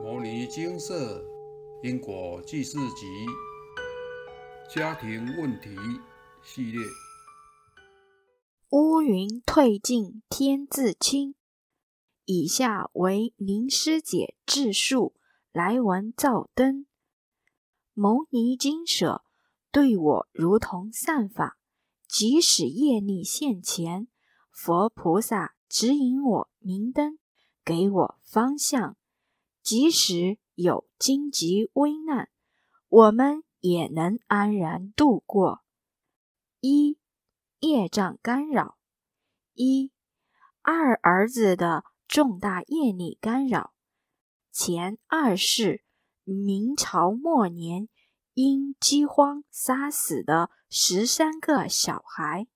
《摩尼金色因果记事集》家庭问题系列。乌云退尽，天自清。以下为林师姐自述来文照灯。牟尼金舍对我如同善法，即使业力现前，佛菩萨指引我明灯，给我方向。即使有荆棘危难，我们也能安然度过。一业障干扰，一二儿子的重大业力干扰。前二世明朝末年因饥荒杀死的十三个小孩。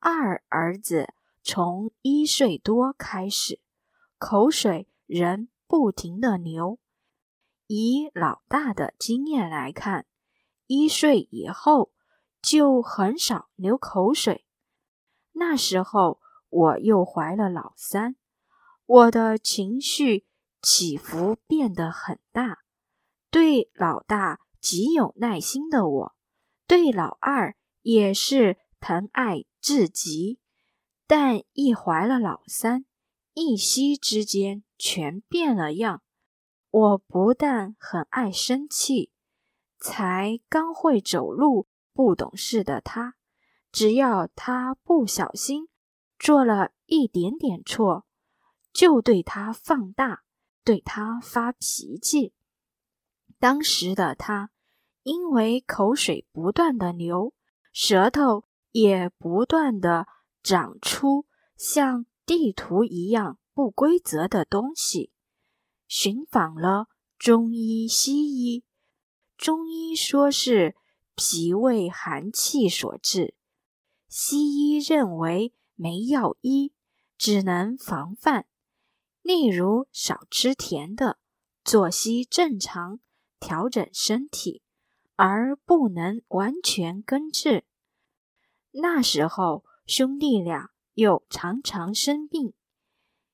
二儿子从一岁多开始，口水仍。不停的流，以老大的经验来看，一岁以后就很少流口水。那时候我又怀了老三，我的情绪起伏变得很大。对老大极有耐心的我，对老二也是疼爱至极。但一怀了老三，一夕之间。全变了样。我不但很爱生气，才刚会走路、不懂事的他，只要他不小心做了一点点错，就对他放大，对他发脾气。当时的他，因为口水不断的流，舌头也不断的长出像地图一样。不规则的东西，寻访了中医、西医。中医说是脾胃寒气所致，西医认为没药医，只能防范。例如少吃甜的，作息正常，调整身体，而不能完全根治。那时候兄弟俩又常常生病。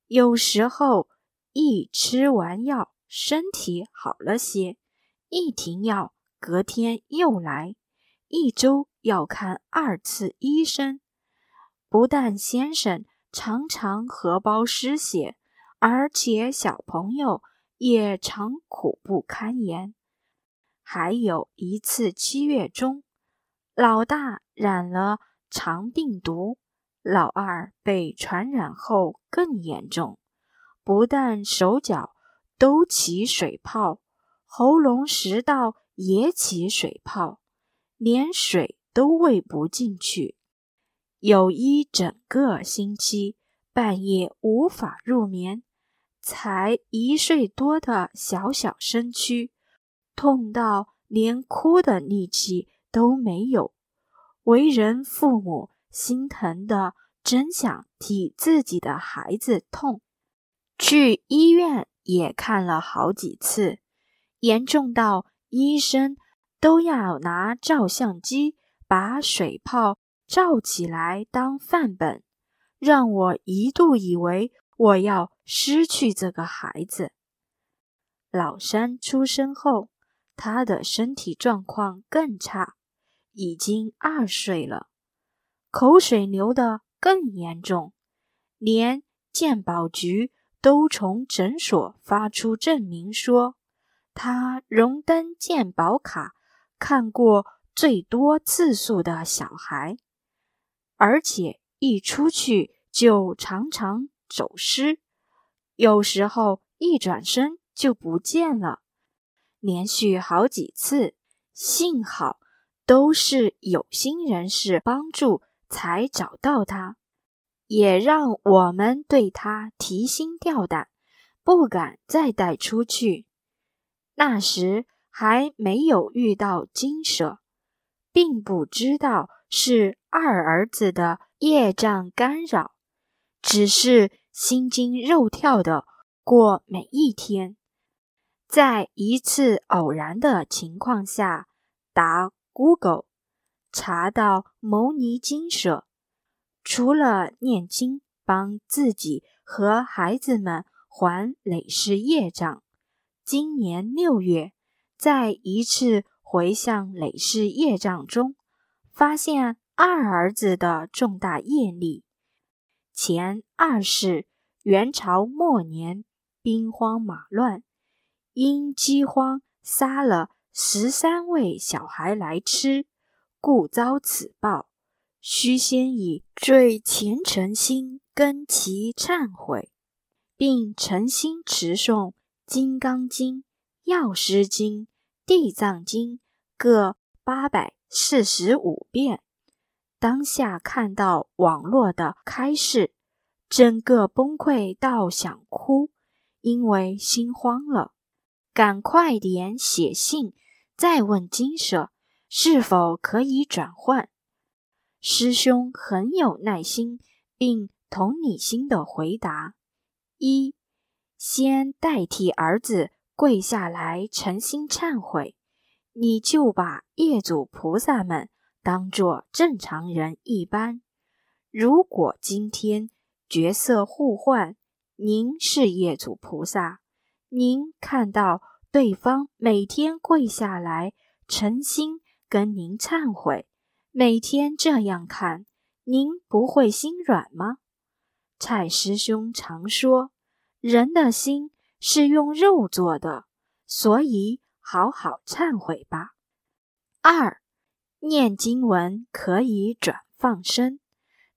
有时候一吃完药，身体好了些；一停药，隔天又来，一周要看二次医生。不但先生常常荷包失血，而且小朋友也常苦不堪言。还有一次七月中，老大染了肠病毒。老二被传染后更严重，不但手脚都起水泡，喉咙食道也起水泡，连水都喂不进去。有一整个星期，半夜无法入眠。才一岁多的小小身躯，痛到连哭的力气都没有。为人父母。心疼的，真想替自己的孩子痛。去医院也看了好几次，严重到医生都要拿照相机把水泡照起来当范本，让我一度以为我要失去这个孩子。老三出生后，他的身体状况更差，已经二岁了。口水流得更严重，连鉴宝局都从诊所发出证明说，他荣登鉴宝卡看过最多次数的小孩，而且一出去就常常走失，有时候一转身就不见了，连续好几次，幸好都是有心人士帮助。才找到他，也让我们对他提心吊胆，不敢再带出去。那时还没有遇到金蛇，并不知道是二儿子的业障干扰，只是心惊肉跳的过每一天。在一次偶然的情况下，打 Google。查到牟尼金舍，除了念经帮自己和孩子们还累世业障，今年六月，在一次回向累世业障中，发现二儿子的重大业力。前二世元朝末年，兵荒马乱，因饥荒杀了十三位小孩来吃，故遭此报。须先以最虔诚心跟其忏悔，并诚心持诵。《金刚经》《药师经》《地藏经》各八百四十五遍。当下看到网络的开示，整个崩溃到想哭，因为心慌了，赶快点写信，再问金舍是否可以转换。师兄很有耐心并同理心的回答：一。先代替儿子跪下来诚心忏悔，你就把业主菩萨们当作正常人一般。如果今天角色互换，您是业主菩萨，您看到对方每天跪下来诚心跟您忏悔，每天这样看，您不会心软吗？蔡师兄常说。人的心是用肉做的，所以好好忏悔吧。二，念经文可以转放生，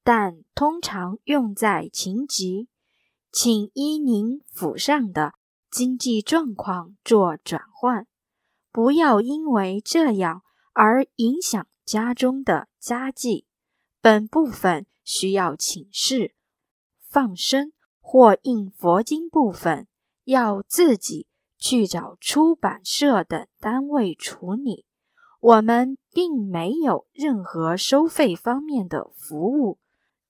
但通常用在情急，请依您府上的经济状况做转换，不要因为这样而影响家中的家计。本部分需要请示放生。或印佛经部分要自己去找出版社等单位处理，我们并没有任何收费方面的服务，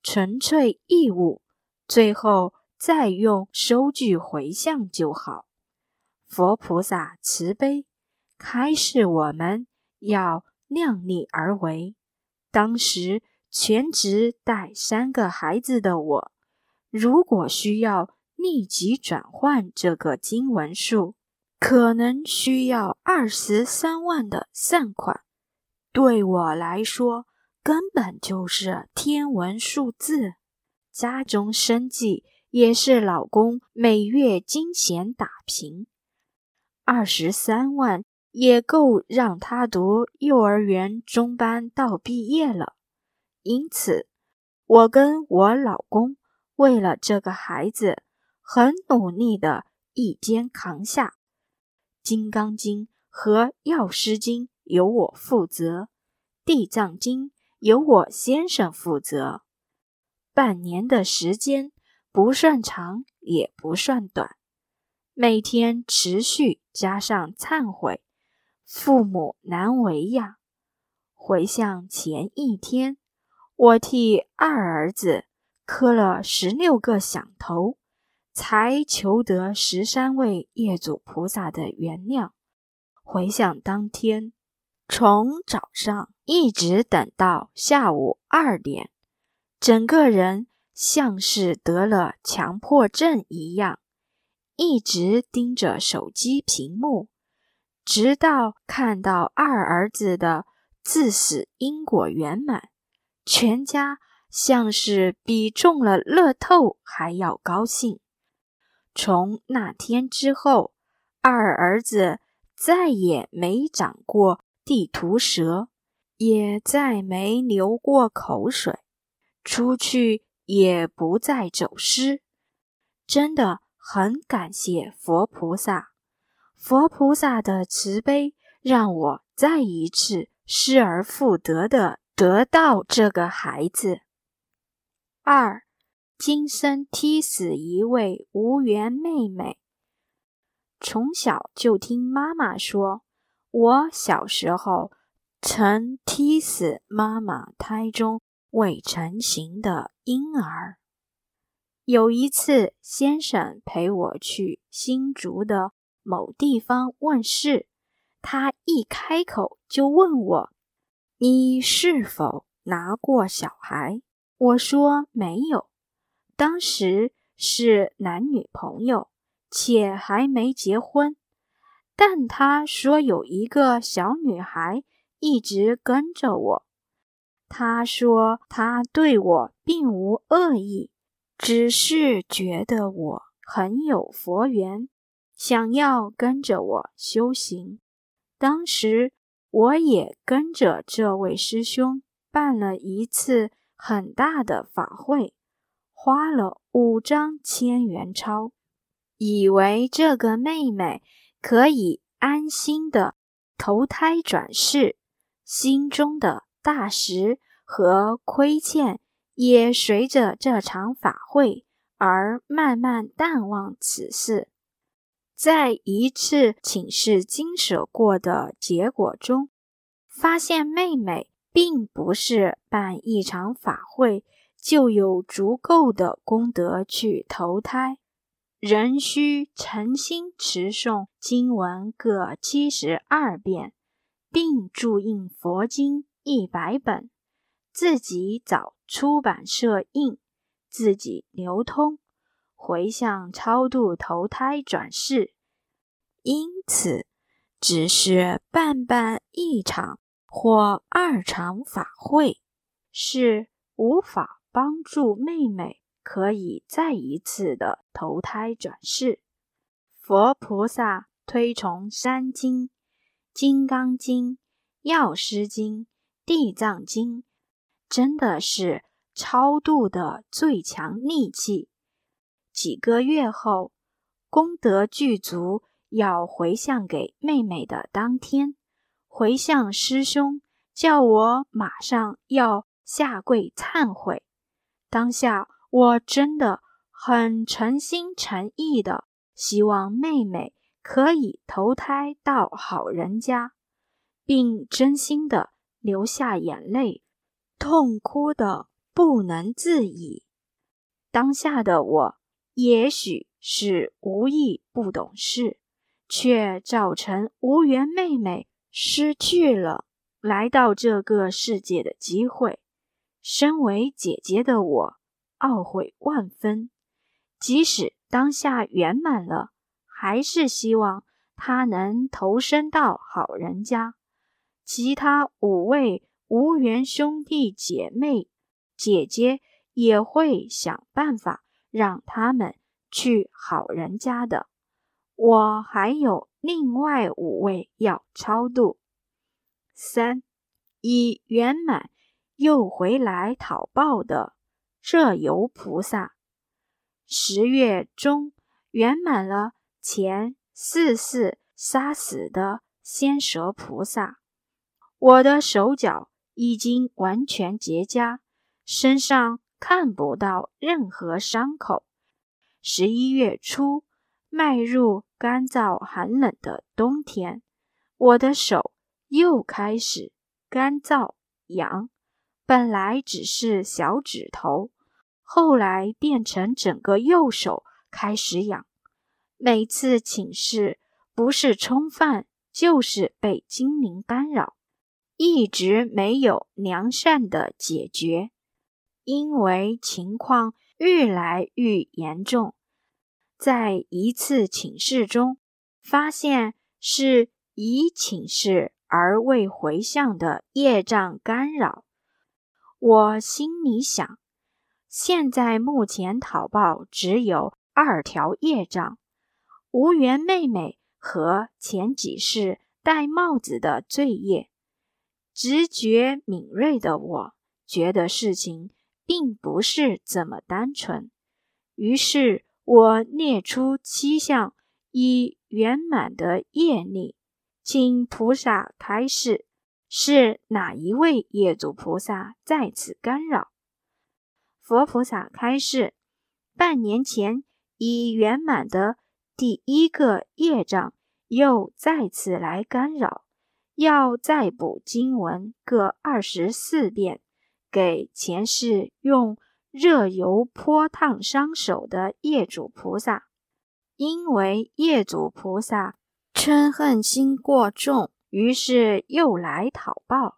纯粹义务。最后再用收据回向就好。佛菩萨慈悲，开示我们要量力而为。当时全职带三个孩子的我。如果需要立即转换这个经文数，可能需要二十三万的善款。对我来说，根本就是天文数字。家中生计也是老公每月金钱打平，二十三万也够让他读幼儿园中班到毕业了。因此，我跟我老公。为了这个孩子，很努力的一肩扛下，《金刚经》和《药师经》由我负责，《地藏经》由我先生负责。半年的时间不算长，也不算短，每天持续加上忏悔，父母难为呀。回想前一天，我替二儿子。磕了十六个响头，才求得十三位业主菩萨的原谅。回想当天，从早上一直等到下午二点，整个人像是得了强迫症一样，一直盯着手机屏幕，直到看到二儿子的自死因果圆满，全家。像是比中了乐透还要高兴。从那天之后，二儿子再也没长过地图舌，也再没流过口水，出去也不再走失。真的很感谢佛菩萨，佛菩萨的慈悲，让我再一次失而复得的得到这个孩子。二，今生踢死一位无缘妹妹。从小就听妈妈说，我小时候曾踢死妈妈胎中未成型的婴儿。有一次，先生陪我去新竹的某地方问事，他一开口就问我：“你是否拿过小孩？”我说没有，当时是男女朋友，且还没结婚。但他说有一个小女孩一直跟着我。他说他对我并无恶意，只是觉得我很有佛缘，想要跟着我修行。当时我也跟着这位师兄办了一次很大的法会，花了五张千元钞，以为这个妹妹可以安心的投胎转世，心中的。大石和亏欠也随着这场法会而慢慢淡忘此事。在一次请示经舍过的结果中，发现妹妹并不是办一场法会就有足够的功德去投胎，仍需诚心持诵经文各七十二遍，并注印佛经。一百本，自己找出版社印，自己流通，回向超度投胎转世。因此，只是办办一场或二场法会，是无法帮助妹妹可以再一次的投胎转世。佛菩萨推崇三经：《金刚经》《药师经》。地藏经真的是超度的最强利器。几个月后，功德具足，要回向给妹妹的当天，回向师兄叫我马上要下跪忏悔。当下我真的很诚心诚意的希望妹妹可以投胎到好人家，并真心的。流下眼泪，痛哭的不能自已。当下的我，也许是无意不懂事，却造成无缘妹妹失去了来到这个世界的机会。身为姐姐的我，懊悔万分。即使当下圆满了，还是希望她能投身到好人家。其他五位无缘兄弟姐妹姐姐也会想办法让他们去好人家的。我还有另外五位要超度。三已圆满又回来讨报的这由菩萨，十月中圆满了前四世杀死的仙蛇菩萨。我的手脚已经完全结痂，身上看不到任何伤口。十一月初，迈入干燥寒冷的冬天，我的手又开始干燥痒。本来只是小指头，后来变成整个右手开始痒。每次寝室，不是冲犯，就是被精灵干扰。一直没有良善的解决，因为情况越来越严重。在一次请示中，发现是已请示而未回向的业障干扰。我心里想，现在目前讨报只有二条业障：无缘妹妹和前几世戴帽子的罪业。直觉敏锐的我，觉得事情并不是这么单纯。于是，我列出七项已圆满的业力，请菩萨开示：是哪一位业主菩萨在此干扰？佛菩萨开示：半年前已圆满的第一个业障，又再次来干扰。要再补经文各二十四遍，给前世用热油泼烫伤手的业主菩萨，因为业主菩萨嗔恨心过重，于是又来讨报。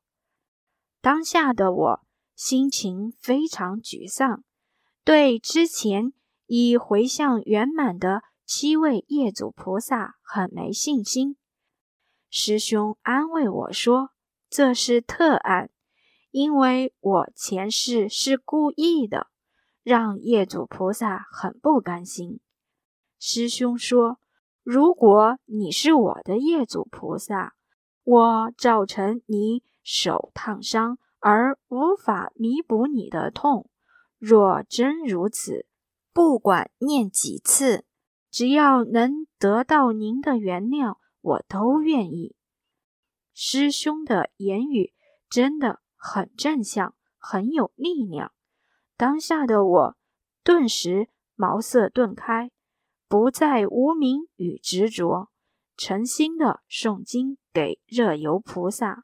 当下的我心情非常沮丧，对之前已回向圆满的七位业主菩萨很没信心。师兄安慰我说：“这是特案，因为我前世是故意的，让业主菩萨很不甘心。”师兄说：“如果你是我的业主菩萨，我造成你手烫伤而无法弥补你的痛，若真如此，不管念几次，只要能得到您的原谅。”我都愿意。师兄的言语真的很正向，很有力量。当下的我顿时茅塞顿开，不再无名与执着，诚心的诵经给热油菩萨。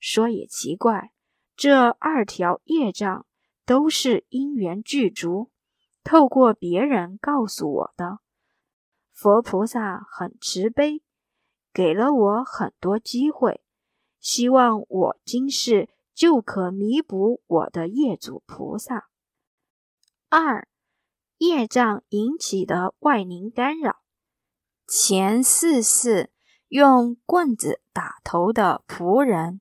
说也奇怪，这二条业障都是因缘具足，透过别人告诉我的。佛菩萨很慈悲。给了我很多机会，希望我今世就可弥补我的业主菩萨。二，业障引起的外灵干扰。前四世用棍子打头的仆人。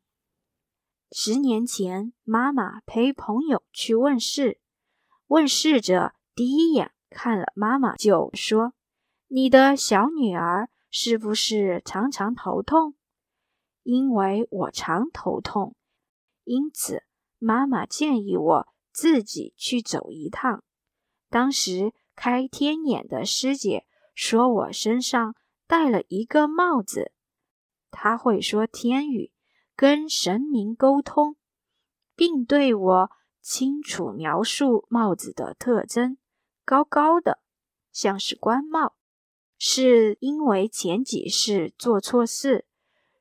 十年前，妈妈陪朋友去问事，问事者第一眼看了妈妈就说：“你的小女儿。”是不是常常头痛？因为我常头痛，因此妈妈建议我自己去走一趟。当时开天眼的师姐说我身上戴了一个帽子，她会说天语，跟神明沟通，并对我清楚描述帽子的特征：高高的，像是官帽。是因为前几世做错事，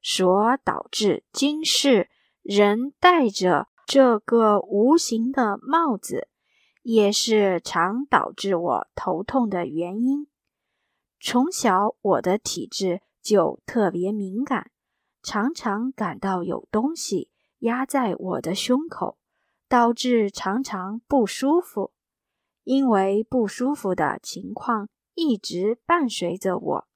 所导致今世人戴着这个无形的帽子，也是常导致我头痛的原因。从小我的体质就特别敏感，常常感到有东西压在我的胸口，导致常常不舒服。因为不舒服的情况。一直伴随着我，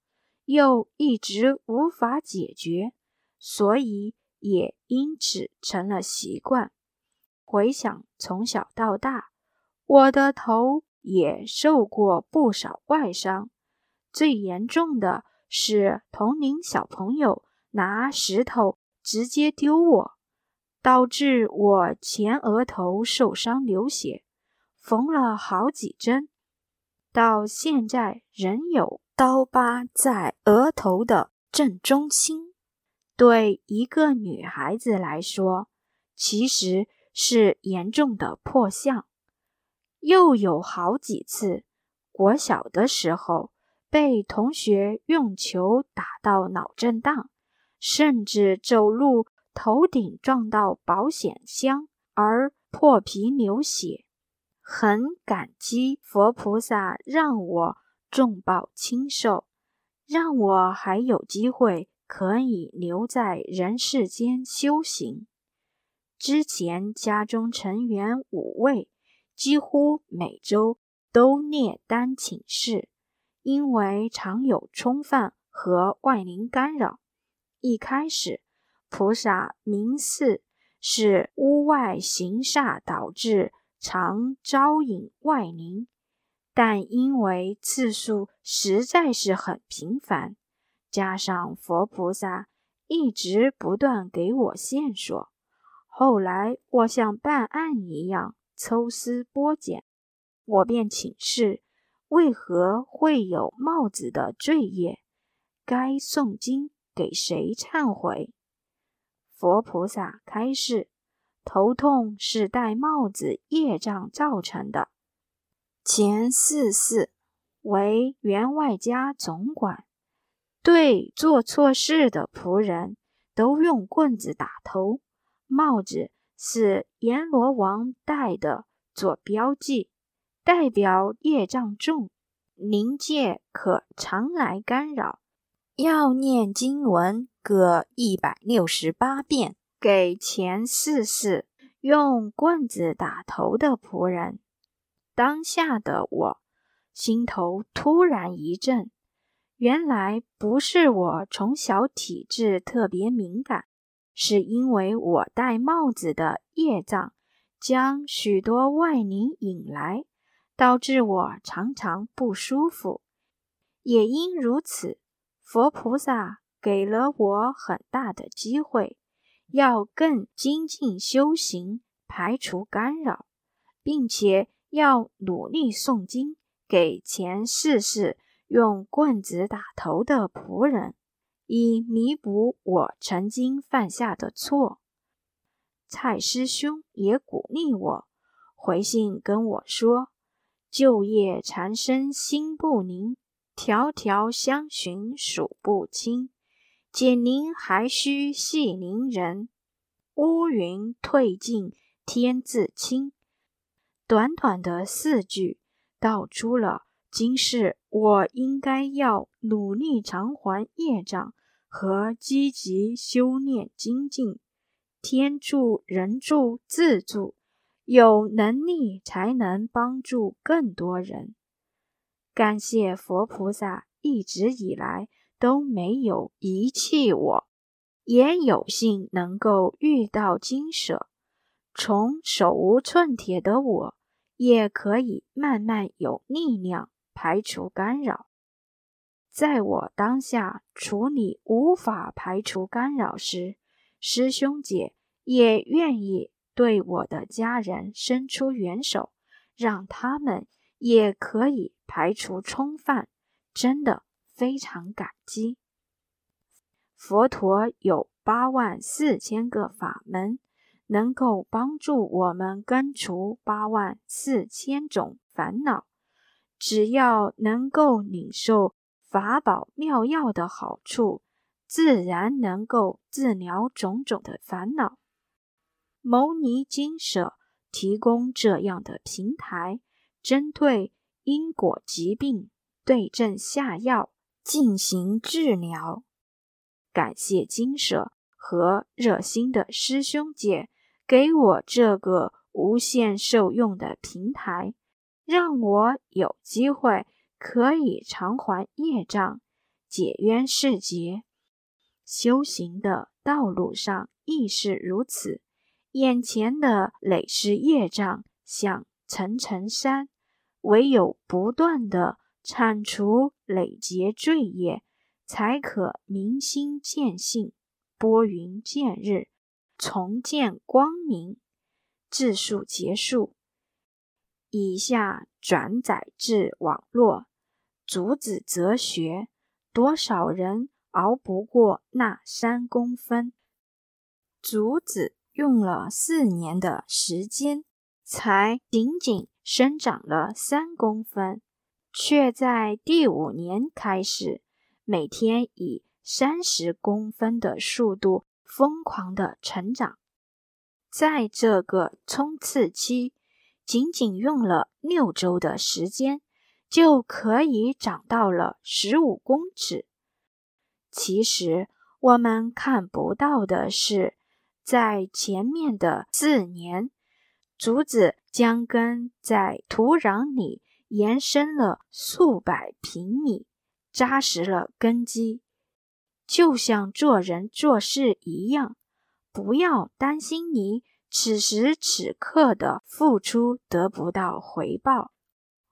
又一直无法解决，所以也因此成了习惯。回想从小到大，我的头也受过不少外伤，最严重的是同龄小朋友拿石头直接丢我，导致我前额头受伤流血，缝了好几针。到现在仍有刀疤在额头的正中心，对一个女孩子来说，其实是严重的破相。又有好几次，国小的时候被同学用球打到脑震荡，甚至走路头顶撞到保险箱而破皮流血。很感激佛菩萨让我重报轻受，让我还有机会可以留在人世间修行。之前家中成员五位几乎每周都列单请示，因为常有冲犯和外灵干扰。一开始，菩萨明示是屋外行煞导致。常招引外灵，但因为次数实在是很频繁，加上佛菩萨一直不断给我线索，后来我像办案一样抽丝剥茧，我便请示为何会有帽子的罪业，该诵经给谁忏悔？佛菩萨开示。头痛是戴帽子业障造成的。前四世为员外家总管，对做错事的仆人都用棍子打头。帽子是阎罗王戴的，做标记，代表业障重，灵界可常来干扰。要念经文各一百六十八遍。给前四世用棍子打头的仆人，当下的我心头突然一震，原来不是我从小体质特别敏感，是因为我戴帽子的业障将许多外灵引来，导致我常常不舒服。也因如此，佛菩萨给了我很大的机会，要更精进修行，排除干扰，并且要努力诵经，给前世世。用棍子打头的仆人，以弥补我曾经犯下的错。蔡师兄也鼓励我，回信跟我说：“旧业缠身心不宁，条条相寻数不清。解铃还须系铃人，乌云退尽天自清。”短短的四句，道出了。今世我应该要努力偿还业障和积极修炼精进，天助人助自助，有能力才能帮助更多人。感谢佛菩萨一直以来都没有遗弃我，也有幸能够遇到金舍，从手无寸铁的我，也可以慢慢有力量。排除干扰，在我当下处理无法排除干扰时，师兄姐也愿意对我的家人伸出援手，让他们也可以排除冲犯，真的非常感激。佛陀有八万四千个法门，能够帮助我们根除八万四千种烦恼。只要能够领受法宝妙药的好处，自然能够治疗种种的烦恼。牟尼金舍提供这样的平台，针对因果疾病对症下药进行治疗。感谢金舍和热心的师兄姐给我这个无限受用的平台。让我有机会可以偿还业障，解冤释结。修行的道路上亦是如此。眼前的累世业障像层层山，唯有不断的铲除累劫罪业，才可明心见性，拨云见日，重见光明。自述结束。以下转载至网络。竹子哲学：多少人熬不过那三公分？竹子用了四年的时间，才仅仅生长了三公分，却在第五年开始，每天以三十公分的速度疯狂的成长。在这个冲刺期。仅仅用了六周的时间，就可以长到了十五公尺。其实我们看不到的是，在前面的四年，竹子将根在土壤里延伸了数百平米，扎实了根基，就像做人做事一样，不要担心你。此时此刻的付出得不到回报，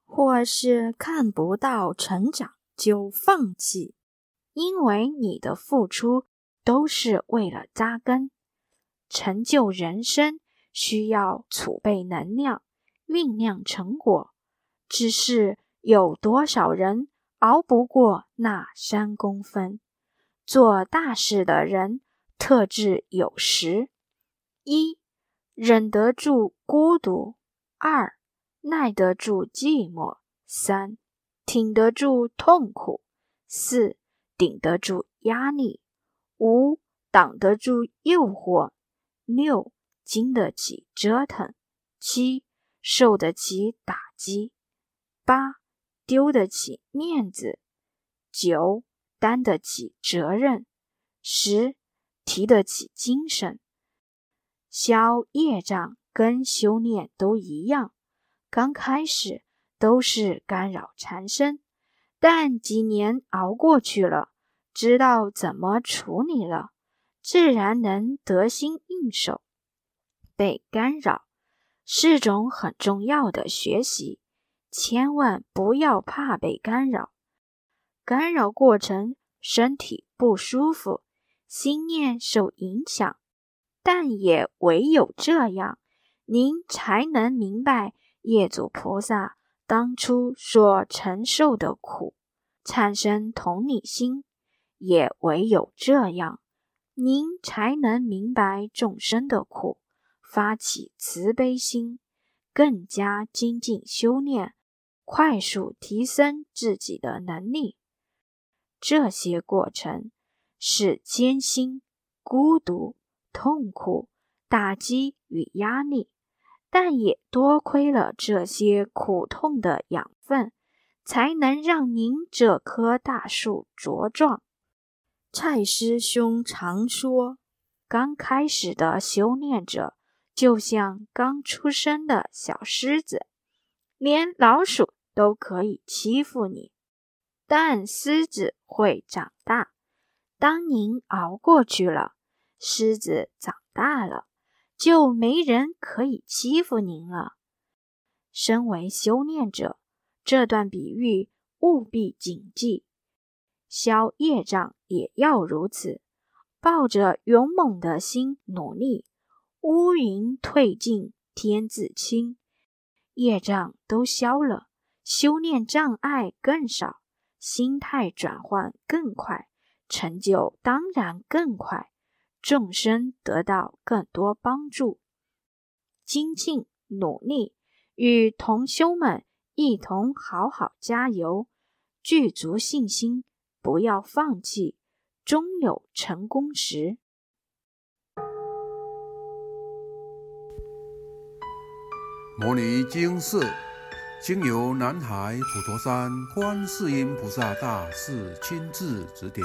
或是看不到成长就放弃，因为你的付出都是为了扎根。成就人生需要储备能量，酝酿成果。只是有多少人熬不过那三公分？做大事的人特质有十一。忍得住孤独，二耐得住寂寞，三挺得住痛苦，四顶得住压力，五挡得住诱惑，六经得起折腾，七受得起打击，八丢得起面子，九担得起责任，十提得起精神。消业障跟修炼都一样，刚开始都是干扰缠身，但几年熬过去了，知道怎么处理了，自然能得心应手。被干扰是种很重要的学习，千万不要怕被干扰。干扰过程，身体不舒服，心念受影响，但也唯有这样，您才能明白业主菩萨当初所承受的苦，产生同理心；也唯有这样，您才能明白众生的苦。发起慈悲心，更加精进修炼，快速提升自己的能力。这些过程是艰辛、孤独、痛苦、打击与压力，但也多亏了这些苦痛的养分，才能让您这棵大树茁壮。蔡师兄常说，刚开始的修炼者。就像刚出生的小狮子，连老鼠都可以欺负你，但狮子会长大。当您熬过去了，狮子长大了，就没人可以欺负您了。身为修炼者，这段比喻务必谨记，消业障也要如此，抱着勇猛的心努力。乌云退尽，天自清，业障都消了，修炼障碍更少，心态转换更快，成就当然更快，众生得到更多帮助。精进努力，与同修们一同好好加油，具足信心，不要放弃，终有成功时。摩尼经释，经由南海普陀山观世音菩萨大士亲自指点，